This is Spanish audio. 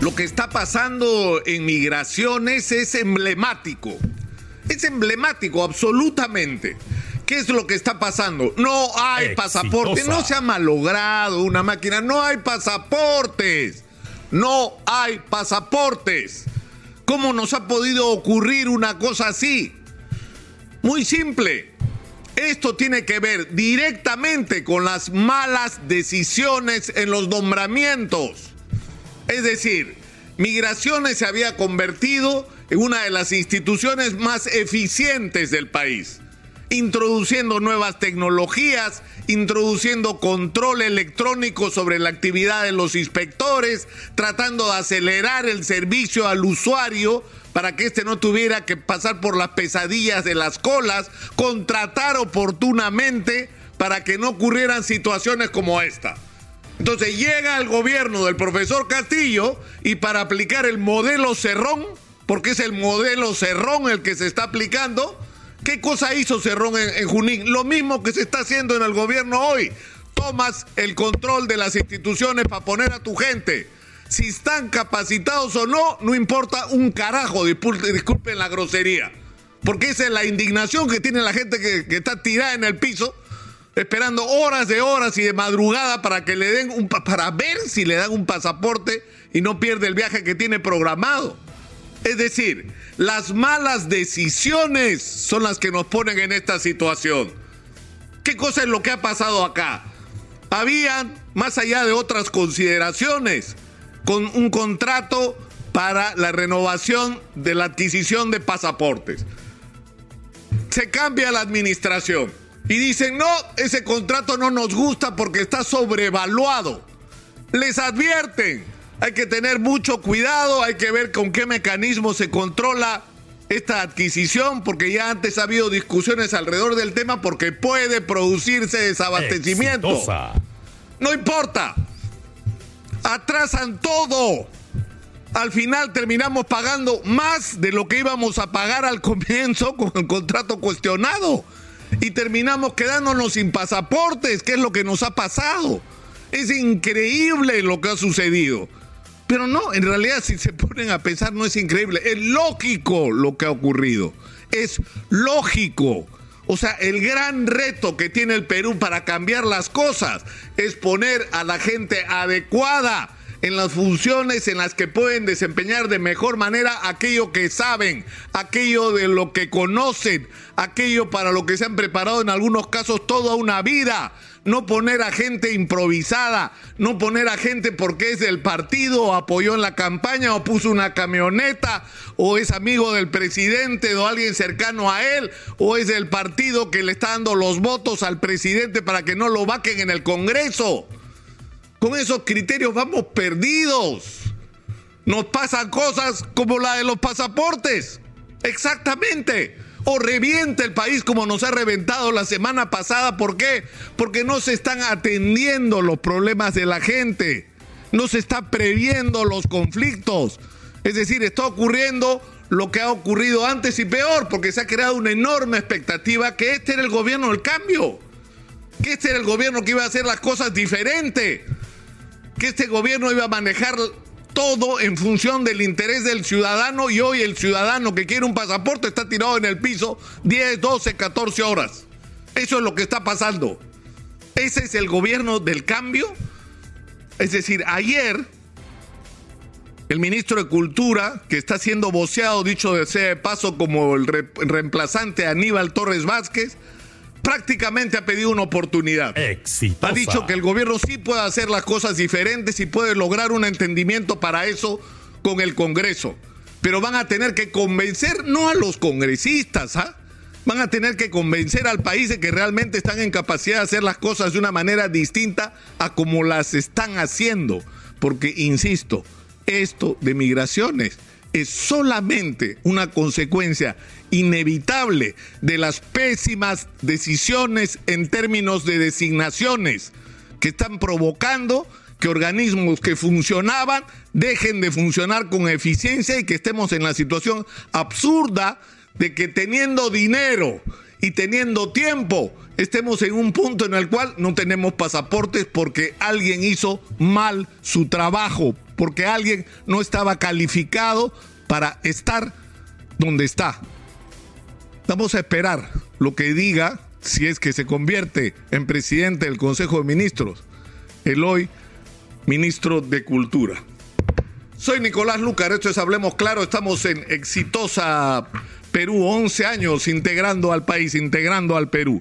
Lo que está pasando en migraciones es emblemático. Es emblemático, absolutamente. ¿Qué es lo que está pasando? No hay pasaporte, no se ha malogrado una máquina, no hay pasaportes. No hay pasaportes. ¿Cómo nos ha podido ocurrir una cosa así? Muy simple. Esto tiene que ver directamente con las malas decisiones en los nombramientos. Es decir, Migraciones se había convertido en una de las instituciones más eficientes del país, introduciendo nuevas tecnologías, introduciendo control electrónico sobre la actividad de los inspectores, tratando de acelerar el servicio al usuario para que éste no tuviera que pasar por las pesadillas de las colas, contratar oportunamente para que no ocurrieran situaciones como esta. Entonces llega el gobierno del profesor Castillo y para aplicar el modelo Cerrón, porque es el modelo Cerrón el que se está aplicando, ¿qué cosa hizo Cerrón en, Junín? Lo mismo que se está haciendo en el gobierno hoy. Tomas el control de las instituciones para poner a tu gente. Si están capacitados o no, no importa un carajo, disculpen, la grosería. Porque esa es la indignación que tiene la gente que está tirada en el piso esperando horas de horas y de madrugada para que le den un para ver si le dan un pasaporte y no pierde el viaje que tiene programado. Es decir, las malas decisiones son las que nos ponen en esta situación. ¿Qué cosa es lo que ha pasado acá? Habían, más allá de otras consideraciones, con un contrato para la renovación de la adquisición de pasaportes. Se cambia la administración y dicen, no, ese contrato no nos gusta porque está sobrevaluado. Les advierten, hay que tener mucho cuidado, hay que ver con qué mecanismo se controla esta adquisición, porque ya antes ha habido discusiones alrededor del tema, porque puede producirse desabastecimiento. No importa, atrasan todo. Al final terminamos pagando más de lo que íbamos a pagar al comienzo con el contrato cuestionado y terminamos quedándonos sin pasaportes, que es lo que nos ha pasado. Es increíble lo que ha sucedido. Pero no, en realidad si se ponen a pensar no es increíble, es lógico lo que ha ocurrido. Es lógico. O sea, el gran reto que tiene el Perú para cambiar las cosas es poner a la gente adecuada en las funciones en las que pueden desempeñar de mejor manera aquello que saben, aquello de lo que conocen, aquello para lo que se han preparado en algunos casos toda una vida. No poner a gente improvisada, no poner a gente porque es del partido, o apoyó en la campaña, o puso una camioneta, o es amigo del presidente o alguien cercano a él, o es del partido que le está dando los votos al presidente para que no lo vaquen en el Congreso. Con esos criterios vamos perdidos. Nos pasan cosas como la de los pasaportes. Exactamente. O revienta el país como nos ha reventado la semana pasada. ¿Por qué? Porque no se están atendiendo los problemas de la gente. No se está previendo los conflictos. Es decir, está ocurriendo lo que ha ocurrido antes y peor, porque se ha creado una enorme expectativa que este era el gobierno del cambio. Que este era el gobierno que iba a hacer las cosas diferente que este gobierno iba a manejar todo en función del interés del ciudadano y hoy el ciudadano que quiere un pasaporte está tirado en el piso 10, 12, 14 horas. Eso es lo que está pasando. Ese es el gobierno del cambio. Es decir, ayer el ministro de Cultura, que está siendo voceado, dicho de sea de paso, como el reemplazante Aníbal Torres Vázquez, prácticamente ha pedido una oportunidad. Ha dicho que el gobierno sí puede hacer las cosas diferentes y puede lograr un entendimiento para eso con el Congreso. Pero van a tener que convencer no a los congresistas, ¿ah? Van a tener que convencer al país de que realmente están en capacidad de hacer las cosas de una manera distinta a como las están haciendo. Porque, insisto, esto de migraciones es solamente una consecuencia inevitable de las pésimas decisiones en términos de designaciones que están provocando que organismos que funcionaban dejen de funcionar con eficiencia y que estemos en la situación absurda de que teniendo dinero y teniendo tiempo estemos en un punto en el cual no tenemos pasaportes porque alguien hizo mal su trabajo porque alguien no estaba calificado para estar donde está. Vamos a esperar lo que diga si es que se convierte en presidente del Consejo de Ministros, el hoy ministro de Cultura. Soy Nicolás Lucar, esto es Hablemos Claro, estamos en exitosa Perú, 11 años integrando al país, integrando al Perú.